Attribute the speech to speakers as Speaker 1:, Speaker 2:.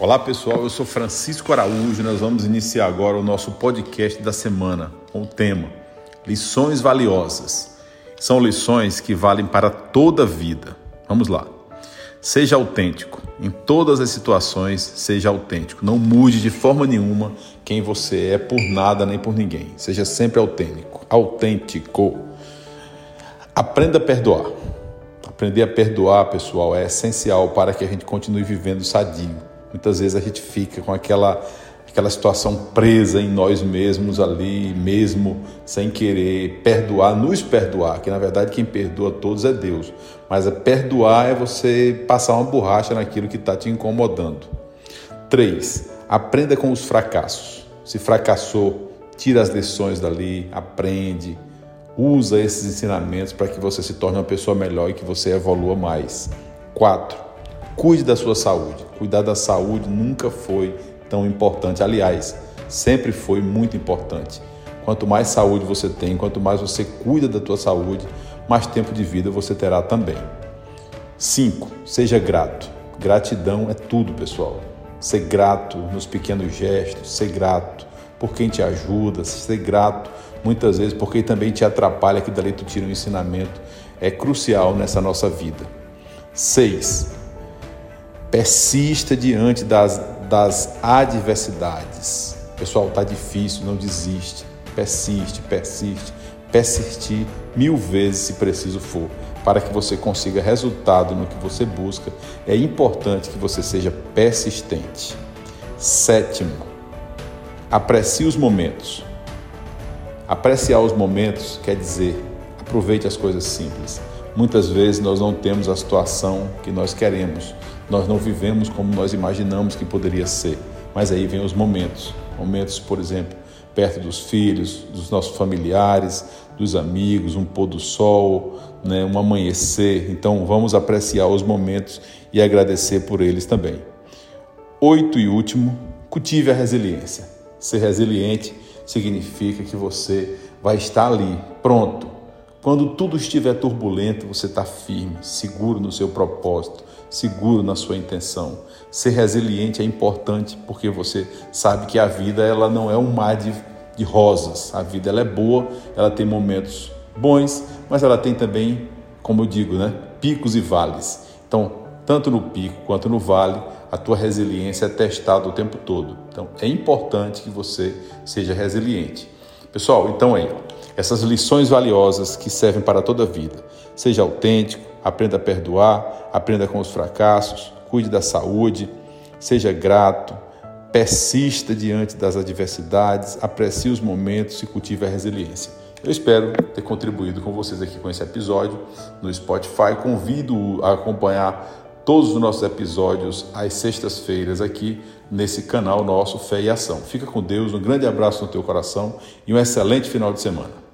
Speaker 1: Olá pessoal, eu sou Francisco Araújo. Nós vamos iniciar agora o nosso podcast da semana com o tema Lições Valiosas. São lições que valem para toda a vida. Vamos lá. Seja autêntico. Em todas as situações, seja autêntico. Não mude de forma nenhuma quem você é por nada nem por ninguém. Seja sempre autêntico. Autêntico. Aprenda a perdoar. Aprender a perdoar, pessoal, é essencial para que a gente continue vivendo sadio. Muitas vezes a gente fica com aquela aquela situação presa em nós mesmos ali, mesmo sem querer perdoar, nos perdoar, que na verdade quem perdoa todos é Deus. Mas é perdoar é você passar uma borracha naquilo que está te incomodando. 3. Aprenda com os fracassos. Se fracassou, tira as lições dali, aprende, usa esses ensinamentos para que você se torne uma pessoa melhor e que você evolua mais. 4. Cuide da sua saúde. Cuidar da saúde nunca foi tão importante. Aliás, sempre foi muito importante. Quanto mais saúde você tem, quanto mais você cuida da tua saúde, mais tempo de vida você terá também. 5. Seja grato. Gratidão é tudo, pessoal. Ser grato nos pequenos gestos, ser grato por quem te ajuda, ser grato muitas vezes por quem também te atrapalha, que dali tu tira um ensinamento, é crucial nessa nossa vida. 6. Persista diante das das adversidades. Pessoal, está difícil, não desiste. Persiste, persiste, persistir mil vezes se preciso for, para que você consiga resultado no que você busca. É importante que você seja persistente. Sétimo, aprecie os momentos. Apreciar os momentos quer dizer aproveite as coisas simples. Muitas vezes nós não temos a situação que nós queremos, nós não vivemos como nós imaginamos que poderia ser. Mas aí vem os momentos, momentos, por exemplo, perto dos filhos, dos nossos familiares, dos amigos, um pôr do sol, né, um amanhecer. Então vamos apreciar os momentos e agradecer por eles também. Oito e último, cultive a resiliência. Ser resiliente significa que você vai estar ali, pronto. Quando tudo estiver turbulento, você está firme, seguro no seu propósito, seguro na sua intenção. Ser resiliente é importante porque você sabe que a vida ela não é um mar de, de rosas. A vida ela é boa, ela tem momentos bons, mas ela tem também, como eu digo, né, picos e vales. Então, tanto no pico quanto no vale, a tua resiliência é testada o tempo todo. Então, é importante que você seja resiliente. Pessoal, então aí, essas lições valiosas que servem para toda a vida. Seja autêntico, aprenda a perdoar, aprenda com os fracassos, cuide da saúde, seja grato, persista diante das adversidades, aprecie os momentos e cultive a resiliência. Eu espero ter contribuído com vocês aqui com esse episódio no Spotify. Convido a acompanhar todos os nossos episódios às sextas-feiras aqui nesse canal nosso Fé e Ação. Fica com Deus, um grande abraço no teu coração e um excelente final de semana.